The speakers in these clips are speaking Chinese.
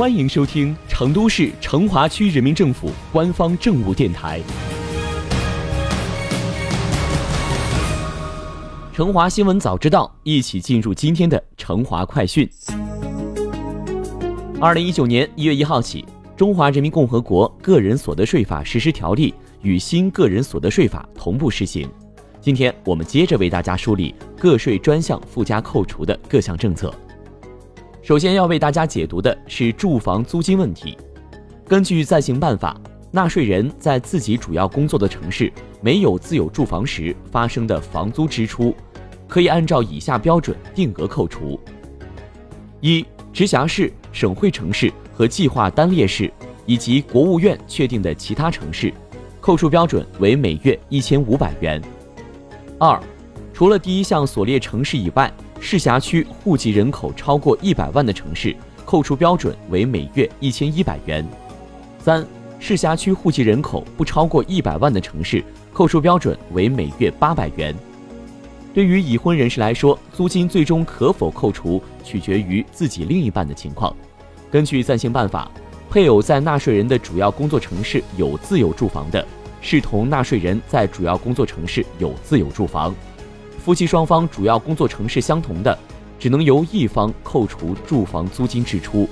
欢迎收听成都市成华区人民政府官方政务电台《成华新闻早知道》，一起进入今天的成华快讯。二零一九年一月一号起，《中华人民共和国个人所得税法实施条例》与新个人所得税法同步施行。今天我们接着为大家梳理个税专项附加扣除的各项政策。首先要为大家解读的是住房租金问题。根据暂行办法，纳税人在自己主要工作的城市没有自有住房时发生的房租支出，可以按照以下标准定额扣除：一、直辖市、省会城市和计划单列市以及国务院确定的其他城市，扣除标准为每月一千五百元；二、除了第一项所列城市以外。市辖区户籍人口超过一百万的城市，扣除标准为每月一千一百元；三、市辖区户籍人口不超过一百万的城市，扣除标准为每月八百元。对于已婚人士来说，租金最终可否扣除，取决于自己另一半的情况。根据暂行办法，配偶在纳税人的主要工作城市有自有住房的，视同纳税人在主要工作城市有自有住房。夫妻双方主要工作城市相同的，只能由一方扣除住房租金支出。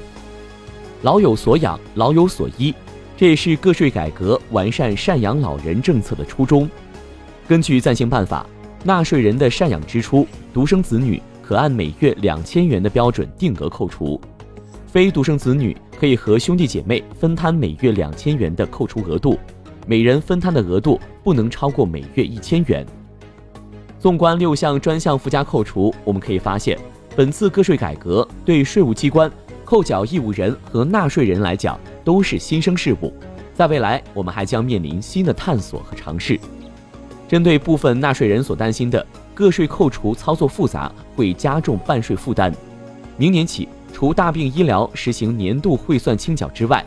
老有所养，老有所依，这也是个税改革完善赡养老人政策的初衷。根据暂行办法，纳税人的赡养支出，独生子女可按每月两千元的标准定额扣除，非独生子女可以和兄弟姐妹分摊每月两千元的扣除额度，每人分摊的额度不能超过每月一千元。纵观六项专项附加扣除，我们可以发现，本次个税改革对税务机关、扣缴义务人和纳税人来讲都是新生事物，在未来我们还将面临新的探索和尝试。针对部分纳税人所担心的个税扣除操作复杂，会加重办税负担，明年起，除大病医疗实行年度汇算清缴之外，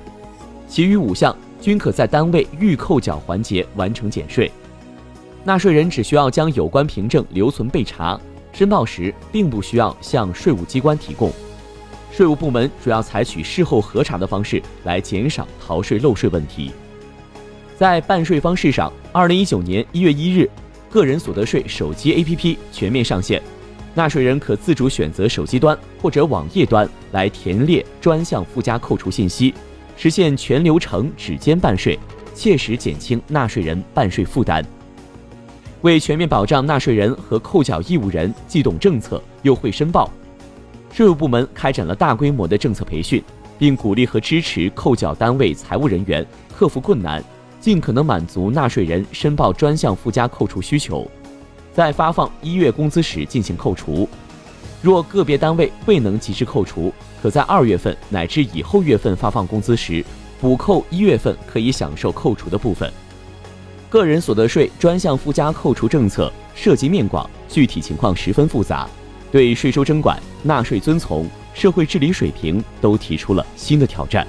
其余五项均可在单位预扣缴环节完成减税。纳税人只需要将有关凭证留存备查，申报时并不需要向税务机关提供。税务部门主要采取事后核查的方式来减少逃税漏税问题。在办税方式上，二零一九年一月一日，个人所得税手机 APP 全面上线，纳税人可自主选择手机端或者网页端来填列专项附加扣除信息，实现全流程指尖办税，切实减轻纳税人办税负担。为全面保障纳税人和扣缴义务人既懂政策又会申报，税务部门开展了大规模的政策培训，并鼓励和支持扣缴单位财务人员克服困难，尽可能满足纳税人申报专项附加扣除需求，在发放一月工资时进行扣除。若个别单位未能及时扣除，可在二月份乃至以后月份发放工资时补扣一月份可以享受扣除的部分。个人所得税专项附加扣除政策涉及面广，具体情况十分复杂，对税收征管、纳税遵从、社会治理水平都提出了新的挑战。